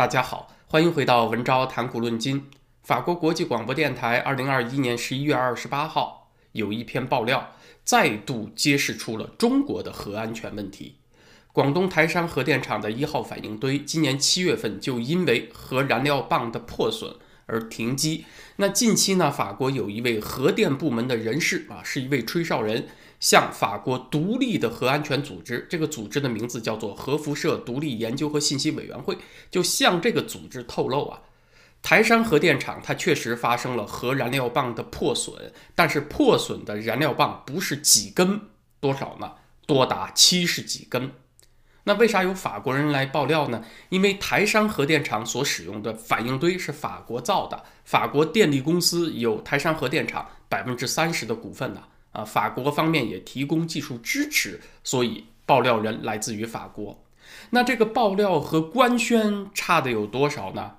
大家好，欢迎回到文昭谈古论今。法国国际广播电台二零二一年十一月二十八号有一篇爆料，再度揭示出了中国的核安全问题。广东台山核电厂的一号反应堆今年七月份就因为核燃料棒的破损而停机。那近期呢，法国有一位核电部门的人士啊，是一位吹哨人。向法国独立的核安全组织，这个组织的名字叫做核辐射独立研究和信息委员会，就向这个组织透露啊，台山核电厂它确实发生了核燃料棒的破损，但是破损的燃料棒不是几根，多少呢？多达七十几根。那为啥有法国人来爆料呢？因为台山核电厂所使用的反应堆是法国造的，法国电力公司有台山核电厂百分之三十的股份呢。啊法国方面也提供技术支持，所以爆料人来自于法国。那这个爆料和官宣差的有多少呢？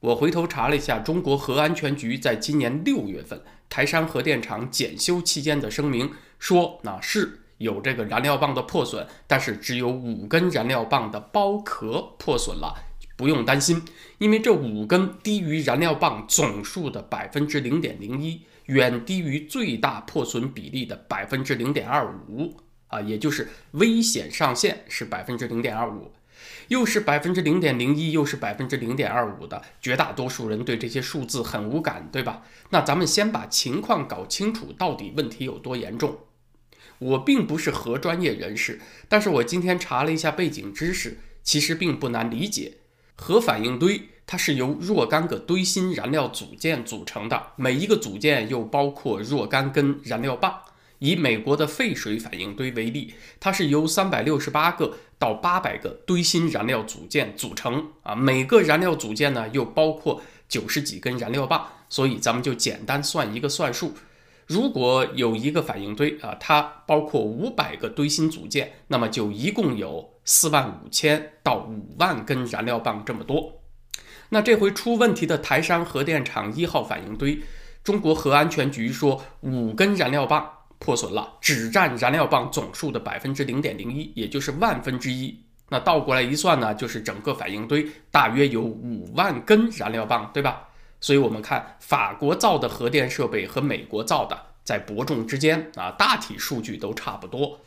我回头查了一下，中国核安全局在今年六月份台山核电厂检修期间的声明说，那是有这个燃料棒的破损，但是只有五根燃料棒的包壳破损了，不用担心，因为这五根低于燃料棒总数的百分之零点零一。远低于最大破损比例的百分之零点二五啊，也就是危险上限是百分之零点二五，又是百分之零点零一，又是百分之零点二五的，绝大多数人对这些数字很无感，对吧？那咱们先把情况搞清楚，到底问题有多严重？我并不是核专业人士，但是我今天查了一下背景知识，其实并不难理解，核反应堆。它是由若干个堆芯燃料组件组成的，每一个组件又包括若干根燃料棒。以美国的废水反应堆为例，它是由三百六十八个到八百个堆芯燃料组件组成啊，每个燃料组件呢又包括九十几根燃料棒。所以咱们就简单算一个算数，如果有一个反应堆啊，它包括五百个堆芯组件，那么就一共有四万五千到五万根燃料棒这么多。那这回出问题的台山核电厂一号反应堆，中国核安全局说五根燃料棒破损了，只占燃料棒总数的百分之零点零一，也就是万分之一。那倒过来一算呢，就是整个反应堆大约有五万根燃料棒，对吧？所以我们看法国造的核电设备和美国造的在伯仲之间啊，大体数据都差不多。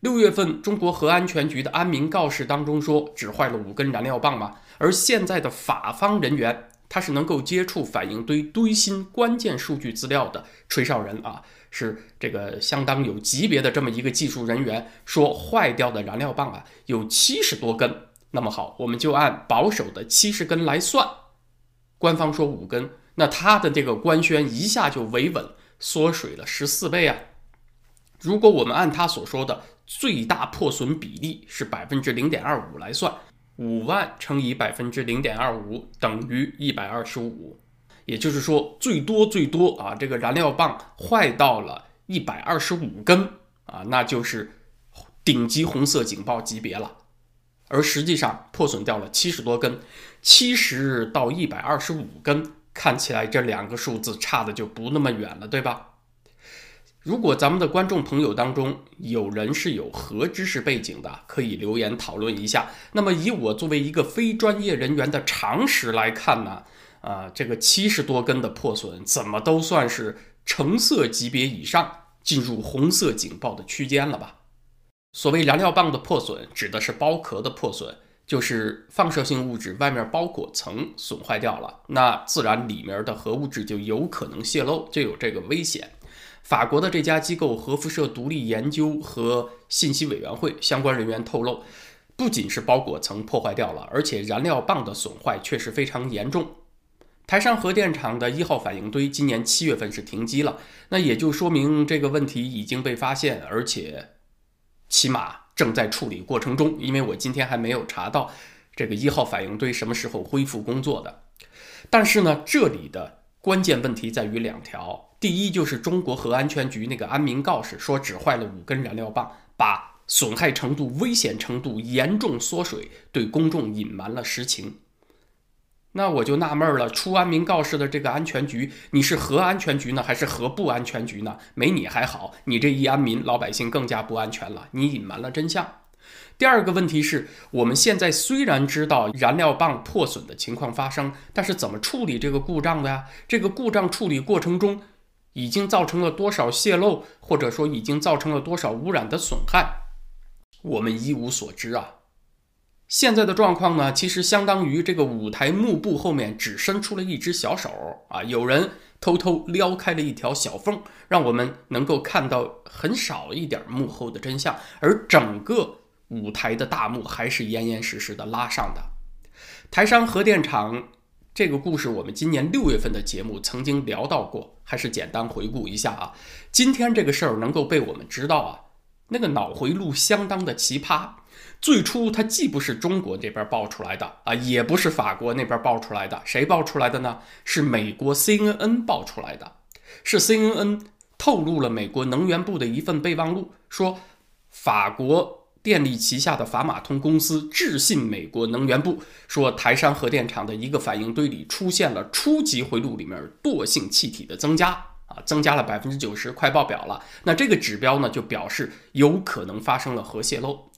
六月份，中国核安全局的安民告示当中说，只坏了五根燃料棒嘛。而现在的法方人员，他是能够接触反应堆堆芯关键数据资料的吹哨人啊，是这个相当有级别的这么一个技术人员，说坏掉的燃料棒啊有七十多根。那么好，我们就按保守的七十根来算，官方说五根，那他的这个官宣一下就维稳缩水了十四倍啊。如果我们按他所说的最大破损比例是百分之零点二五来算，五万乘以百分之零点二五等于一百二十五，也就是说最多最多啊，这个燃料棒坏到了一百二十五根啊，那就是顶级红色警报级别了。而实际上破损掉了七十多根，七十到一百二十五根，看起来这两个数字差的就不那么远了，对吧？如果咱们的观众朋友当中有人是有核知识背景的，可以留言讨论一下。那么以我作为一个非专业人员的常识来看呢，啊，这个七十多根的破损，怎么都算是橙色级别以上，进入红色警报的区间了吧？所谓燃料棒的破损，指的是包壳的破损，就是放射性物质外面包裹层损坏掉了，那自然里面的核物质就有可能泄漏，就有这个危险。法国的这家机构核辐射独立研究和信息委员会相关人员透露，不仅是包裹层破坏掉了，而且燃料棒的损坏确实非常严重。台山核电厂的一号反应堆今年七月份是停机了，那也就说明这个问题已经被发现，而且起码正在处理过程中。因为我今天还没有查到这个一号反应堆什么时候恢复工作的。但是呢，这里的关键问题在于两条。第一就是中国核安全局那个安民告示说只坏了五根燃料棒，把损害程度、危险程度严重缩水，对公众隐瞒了实情。那我就纳闷了，出安民告示的这个安全局，你是核安全局呢，还是核不安全局呢？没你还好，你这一安民，老百姓更加不安全了。你隐瞒了真相。第二个问题是，我们现在虽然知道燃料棒破损的情况发生，但是怎么处理这个故障的呀？这个故障处理过程中已经造成了多少泄漏，或者说已经造成了多少污染的损害，我们一无所知啊。现在的状况呢，其实相当于这个舞台幕布后面只伸出了一只小手啊，有人偷偷撩开了一条小缝，让我们能够看到很少一点幕后的真相，而整个。舞台的大幕还是严严实实的拉上的。台山核电厂这个故事，我们今年六月份的节目曾经聊到过，还是简单回顾一下啊。今天这个事儿能够被我们知道啊，那个脑回路相当的奇葩。最初它既不是中国这边爆出来的啊，也不是法国那边爆出来的，谁爆出来的呢？是美国 CNN 爆出来的，是 CNN 透露了美国能源部的一份备忘录，说法国。电力旗下的法马通公司致信美国能源部，说台山核电厂的一个反应堆里出现了初级回路里面惰性气体的增加啊，增加了百分之九十，快爆表了。那这个指标呢，就表示有可能发生了核泄漏。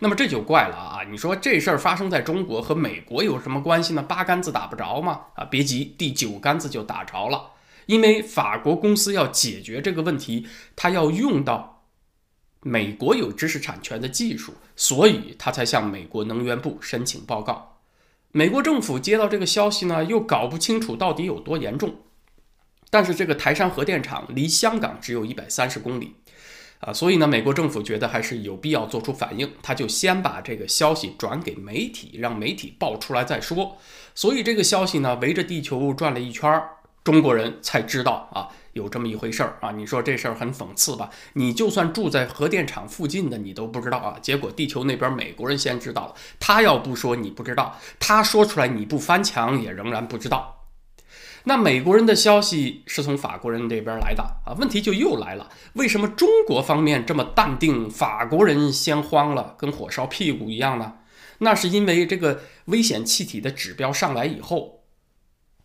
那么这就怪了啊！你说这事儿发生在中国和美国有什么关系呢？八竿子打不着吗？啊，别急，第九竿子就打着了，因为法国公司要解决这个问题，它要用到。美国有知识产权的技术，所以他才向美国能源部申请报告。美国政府接到这个消息呢，又搞不清楚到底有多严重。但是这个台山核电厂离香港只有一百三十公里，啊，所以呢，美国政府觉得还是有必要做出反应，他就先把这个消息转给媒体，让媒体报出来再说。所以这个消息呢，围着地球转了一圈，中国人才知道啊。有这么一回事儿啊！你说这事儿很讽刺吧？你就算住在核电厂附近的，你都不知道啊。结果地球那边美国人先知道了，他要不说你不知道，他说出来你不翻墙也仍然不知道。那美国人的消息是从法国人这边来的啊？问题就又来了，为什么中国方面这么淡定，法国人先慌了，跟火烧屁股一样呢？那是因为这个危险气体的指标上来以后。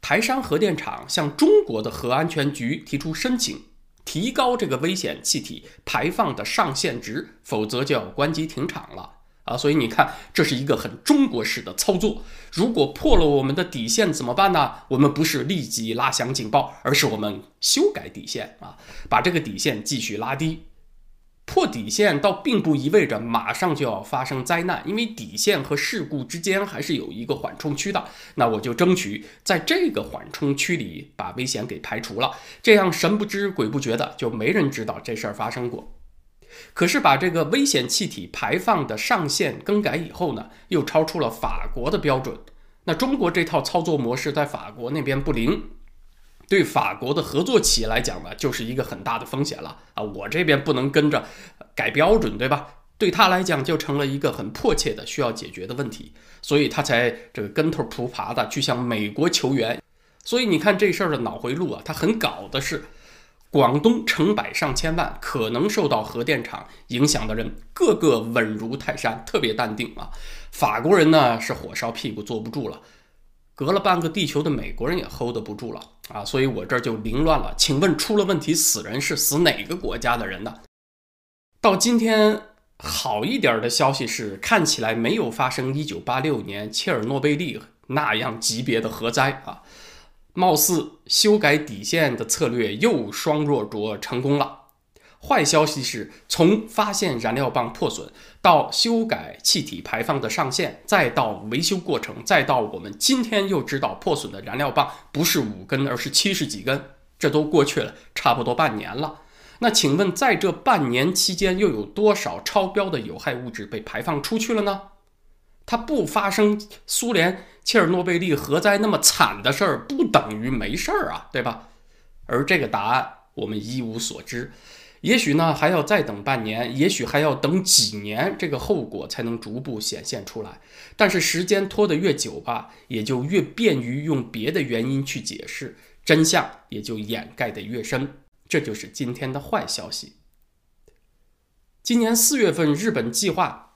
台山核电厂向中国的核安全局提出申请，提高这个危险气体排放的上限值，否则就要关机停厂了啊！所以你看，这是一个很中国式的操作。如果破了我们的底线怎么办呢？我们不是立即拉响警报，而是我们修改底线啊，把这个底线继续拉低。破底线倒并不意味着马上就要发生灾难，因为底线和事故之间还是有一个缓冲区的。那我就争取在这个缓冲区里把危险给排除了，这样神不知鬼不觉的就没人知道这事儿发生过。可是把这个危险气体排放的上限更改以后呢，又超出了法国的标准。那中国这套操作模式在法国那边不灵。对法国的合作企业来讲呢，就是一个很大的风险了啊！我这边不能跟着改标准，对吧？对他来讲就成了一个很迫切的需要解决的问题，所以他才这个跟头扑爬的去向美国求援。所以你看这事儿的脑回路啊，他很搞的是，广东成百上千万可能受到核电厂影响的人，个个稳如泰山，特别淡定啊。法国人呢是火烧屁股坐不住了。隔了半个地球的美国人也 hold 不住了啊！所以我这儿就凌乱了。请问出了问题死人是死哪个国家的人呢？到今天好一点的消息是，看起来没有发生1986年切尔诺贝利那样级别的核灾啊，貌似修改底线的策略又双若卓成功了。坏消息是从发现燃料棒破损到修改气体排放的上限，再到维修过程，再到我们今天又知道破损的燃料棒不是五根，而是七十几根，这都过去了差不多半年了。那请问，在这半年期间，又有多少超标的有害物质被排放出去了呢？它不发生苏联切尔诺贝利核灾那么惨的事儿，不等于没事儿啊，对吧？而这个答案，我们一无所知。也许呢，还要再等半年，也许还要等几年，这个后果才能逐步显现出来。但是时间拖得越久吧，也就越便于用别的原因去解释，真相也就掩盖得越深。这就是今天的坏消息。今年四月份，日本计划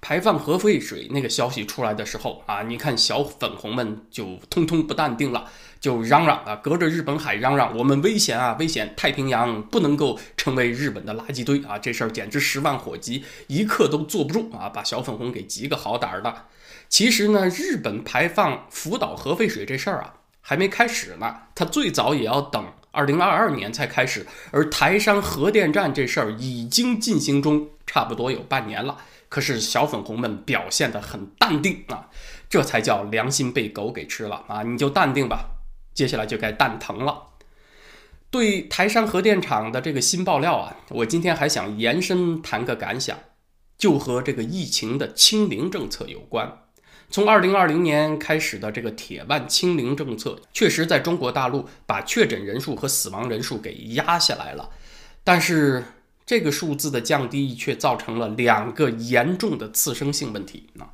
排放核废水那个消息出来的时候啊，你看小粉红们就通通不淡定了，就嚷嚷啊，隔着日本海嚷嚷，我们危险啊，危险！太平洋不能够成为日本的垃圾堆啊，这事儿简直十万火急，一刻都坐不住啊，把小粉红给急个好歹的。其实呢，日本排放福岛核废水这事儿啊，还没开始呢，它最早也要等二零二二年才开始，而台山核电站这事儿已经进行中，差不多有半年了。可是小粉红们表现得很淡定啊，这才叫良心被狗给吃了啊！你就淡定吧，接下来就该蛋疼了。对台山核电厂的这个新爆料啊，我今天还想延伸谈个感想，就和这个疫情的清零政策有关。从二零二零年开始的这个铁腕清零政策，确实在中国大陆把确诊人数和死亡人数给压下来了，但是。这个数字的降低却造成了两个严重的次生性问题啊。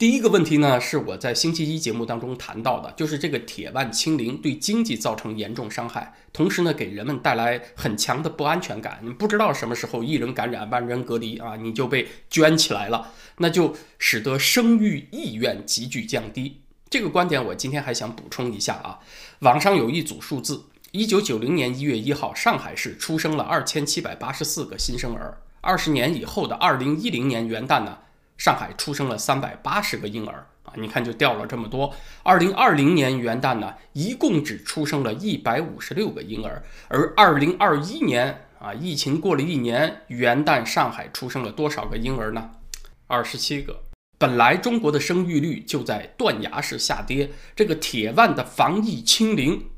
第一个问题呢，是我在星期一节目当中谈到的，就是这个铁腕清零对经济造成严重伤害，同时呢，给人们带来很强的不安全感。你不知道什么时候一人感染万人隔离啊，你就被圈起来了，那就使得生育意愿急剧降低。这个观点我今天还想补充一下啊，网上有一组数字。一九九零年一月一号，上海市出生了二千七百八十四个新生儿。二十年以后的二零一零年元旦呢，上海出生了三百八十个婴儿啊，你看就掉了这么多。二零二零年元旦呢，一共只出生了一百五十六个婴儿。而二零二一年啊，疫情过了一年，元旦上海出生了多少个婴儿呢？二十七个。本来中国的生育率就在断崖式下跌，这个铁腕的防疫清零。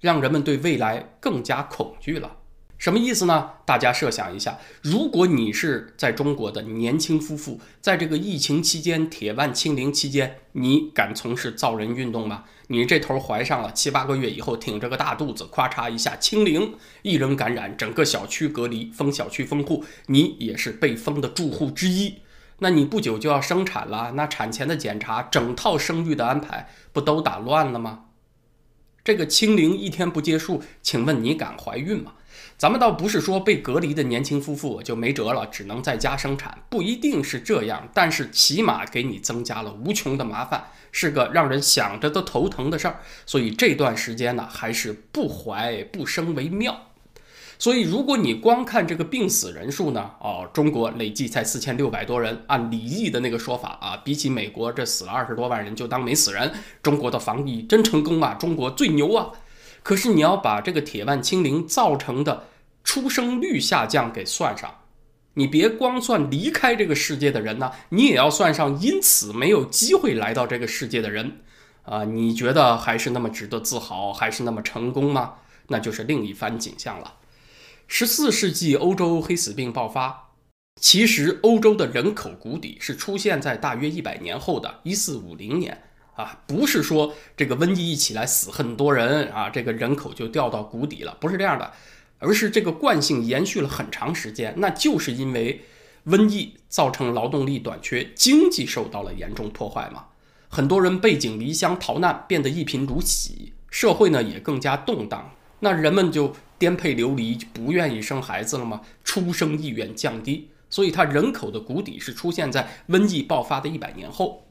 让人们对未来更加恐惧了，什么意思呢？大家设想一下，如果你是在中国的年轻夫妇，在这个疫情期间、铁腕清零期间，你敢从事造人运动吗？你这头怀上了七八个月以后，挺着个大肚子，咵嚓一下清零，一人感染，整个小区隔离，封小区封户，你也是被封的住户之一。那你不久就要生产了，那产前的检查，整套生育的安排，不都打乱了吗？这个清零一天不结束，请问你敢怀孕吗？咱们倒不是说被隔离的年轻夫妇就没辙了，只能在家生产，不一定是这样，但是起码给你增加了无穷的麻烦，是个让人想着都头疼的事儿。所以这段时间呢，还是不怀不生为妙。所以，如果你光看这个病死人数呢，哦，中国累计才四千六百多人。按李毅的那个说法啊，比起美国这死了二十多万人，就当没死人。中国的防疫真成功啊，中国最牛啊！可是你要把这个铁腕清零造成的出生率下降给算上，你别光算离开这个世界的人呢，你也要算上因此没有机会来到这个世界的人啊。你觉得还是那么值得自豪，还是那么成功吗？那就是另一番景象了。十四世纪欧洲黑死病爆发，其实欧洲的人口谷底是出现在大约一百年后的一四五零年啊，不是说这个瘟疫一起来死很多人啊，这个人口就掉到谷底了，不是这样的，而是这个惯性延续了很长时间，那就是因为瘟疫造成劳动力短缺，经济受到了严重破坏嘛，很多人背井离乡逃难，变得一贫如洗，社会呢也更加动荡。那人们就颠沛流离，就不愿意生孩子了吗？出生意愿降低，所以它人口的谷底是出现在瘟疫爆发的一百年后。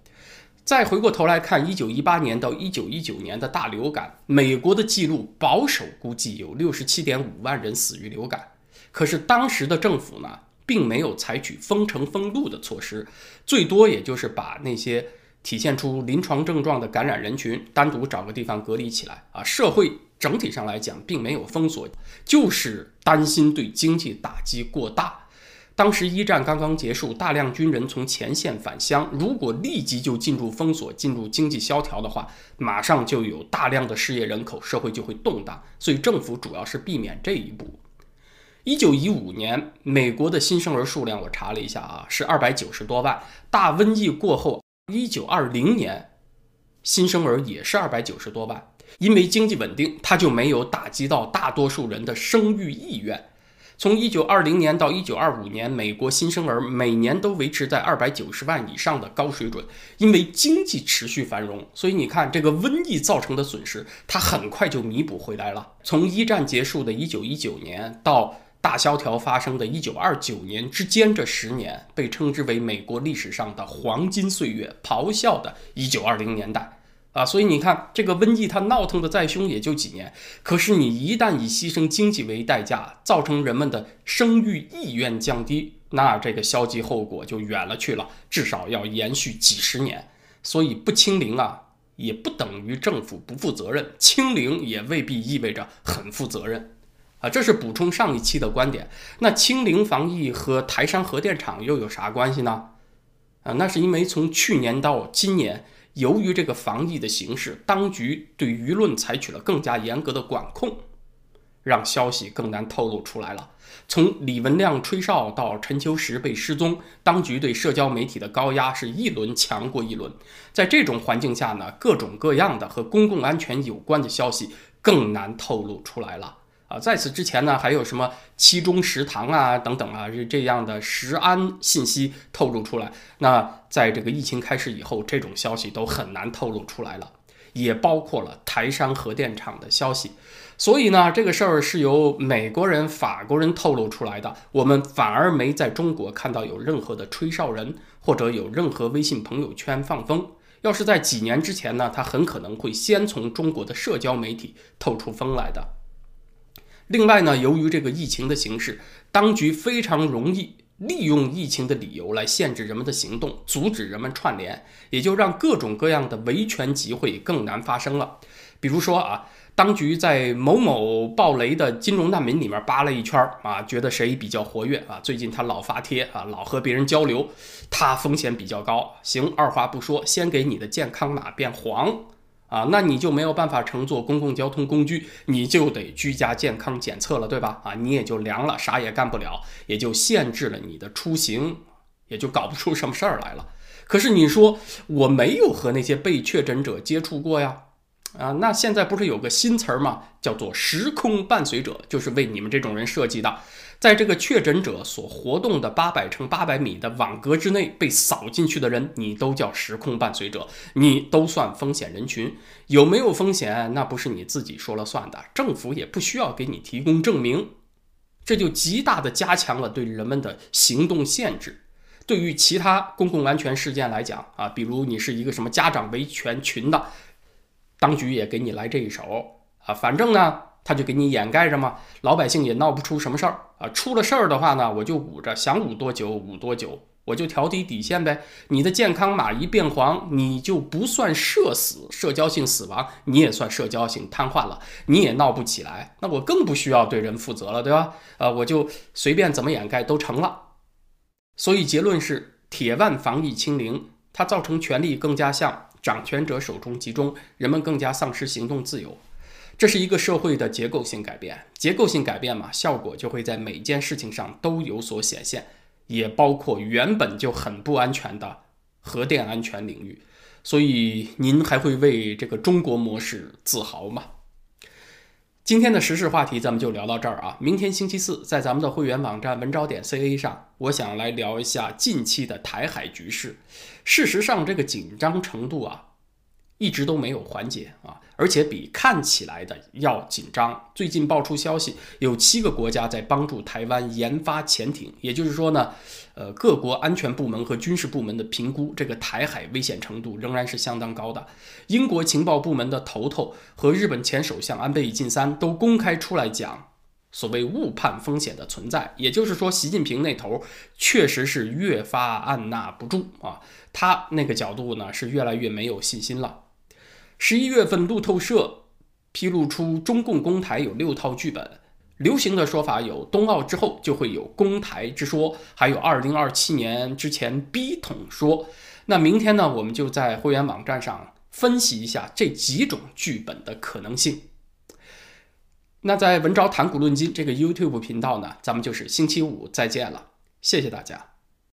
再回过头来看，一九一八年到一九一九年的大流感，美国的记录保守估计有六十七点五万人死于流感。可是当时的政府呢，并没有采取封城封路的措施，最多也就是把那些体现出临床症状的感染人群单独找个地方隔离起来啊，社会。整体上来讲，并没有封锁，就是担心对经济打击过大。当时一战刚刚结束，大量军人从前线返乡，如果立即就进入封锁、进入经济萧条的话，马上就有大量的失业人口，社会就会动荡。所以政府主要是避免这一步。一九一五年，美国的新生儿数量我查了一下啊，是二百九十多万。大瘟疫过后，一九二零年，新生儿也是二百九十多万。因为经济稳定，它就没有打击到大多数人的生育意愿。从一九二零年到一九二五年，美国新生儿每年都维持在二百九十万以上的高水准。因为经济持续繁荣，所以你看这个瘟疫造成的损失，它很快就弥补回来了。从一战结束的一九一九年到。大萧条发生的一九二九年之间这十年，被称之为美国历史上的黄金岁月，咆哮的一九二零年代啊！所以你看，这个瘟疫它闹腾的再凶，也就几年。可是你一旦以牺牲经济为代价，造成人们的生育意愿降低，那这个消极后果就远了去了，至少要延续几十年。所以不清零啊，也不等于政府不负责任；清零也未必意味着很负责任。啊，这是补充上一期的观点。那清零防疫和台山核电厂又有啥关系呢？啊，那是因为从去年到今年，由于这个防疫的形势，当局对舆论采取了更加严格的管控，让消息更难透露出来了。从李文亮吹哨到陈秋实被失踪，当局对社交媒体的高压是一轮强过一轮。在这种环境下呢，各种各样的和公共安全有关的消息更难透露出来了。啊，在此之前呢，还有什么七中食堂啊等等啊，这这样的食安信息透露出来。那在这个疫情开始以后，这种消息都很难透露出来了，也包括了台山核电厂的消息。所以呢，这个事儿是由美国人、法国人透露出来的，我们反而没在中国看到有任何的吹哨人，或者有任何微信朋友圈放风。要是在几年之前呢，他很可能会先从中国的社交媒体透出风来的。另外呢，由于这个疫情的形势，当局非常容易利用疫情的理由来限制人们的行动，阻止人们串联，也就让各种各样的维权集会更难发生了。比如说啊，当局在某某暴雷的金融难民里面扒了一圈儿啊，觉得谁比较活跃啊？最近他老发帖啊，老和别人交流，他风险比较高。行，二话不说，先给你的健康码变黄。啊，那你就没有办法乘坐公共交通工具，你就得居家健康检测了，对吧？啊，你也就凉了，啥也干不了，也就限制了你的出行，也就搞不出什么事儿来了。可是你说我没有和那些被确诊者接触过呀？啊，那现在不是有个新词儿吗？叫做“时空伴随者”，就是为你们这种人设计的。在这个确诊者所活动的八百乘八百米的网格之内被扫进去的人，你都叫时空伴随者，你都算风险人群。有没有风险，那不是你自己说了算的，政府也不需要给你提供证明。这就极大的加强了对人们的行动限制。对于其他公共安全事件来讲啊，比如你是一个什么家长维权群的，当局也给你来这一手啊，反正呢。他就给你掩盖着嘛，老百姓也闹不出什么事儿啊。出了事儿的话呢，我就捂着，想捂多久捂多久，我就调低底线呗。你的健康码一变黄，你就不算社死，社交性死亡，你也算社交性瘫痪了，你也闹不起来。那我更不需要对人负责了，对吧？啊，我就随便怎么掩盖都成了。所以结论是，铁腕防疫清零，它造成权力更加向掌权者手中集中，人们更加丧失行动自由。这是一个社会的结构性改变，结构性改变嘛，效果就会在每件事情上都有所显现，也包括原本就很不安全的核电安全领域。所以，您还会为这个中国模式自豪吗？今天的时事话题咱们就聊到这儿啊！明天星期四，在咱们的会员网站文招点 ca 上，我想来聊一下近期的台海局势。事实上，这个紧张程度啊。一直都没有缓解啊，而且比看起来的要紧张。最近爆出消息，有七个国家在帮助台湾研发潜艇，也就是说呢，呃，各国安全部门和军事部门的评估，这个台海危险程度仍然是相当高的。英国情报部门的头头和日本前首相安倍晋三都公开出来讲，所谓误判风险的存在，也就是说，习近平那头确实是越发按捺不住啊，他那个角度呢是越来越没有信心了。十一月份，路透社披露出中共公台有六套剧本。流行的说法有冬奥之后就会有公台之说，还有二零二七年之前逼统说。那明天呢，我们就在会员网站上分析一下这几种剧本的可能性。那在文昭谈古论今这个 YouTube 频道呢，咱们就是星期五再见了，谢谢大家。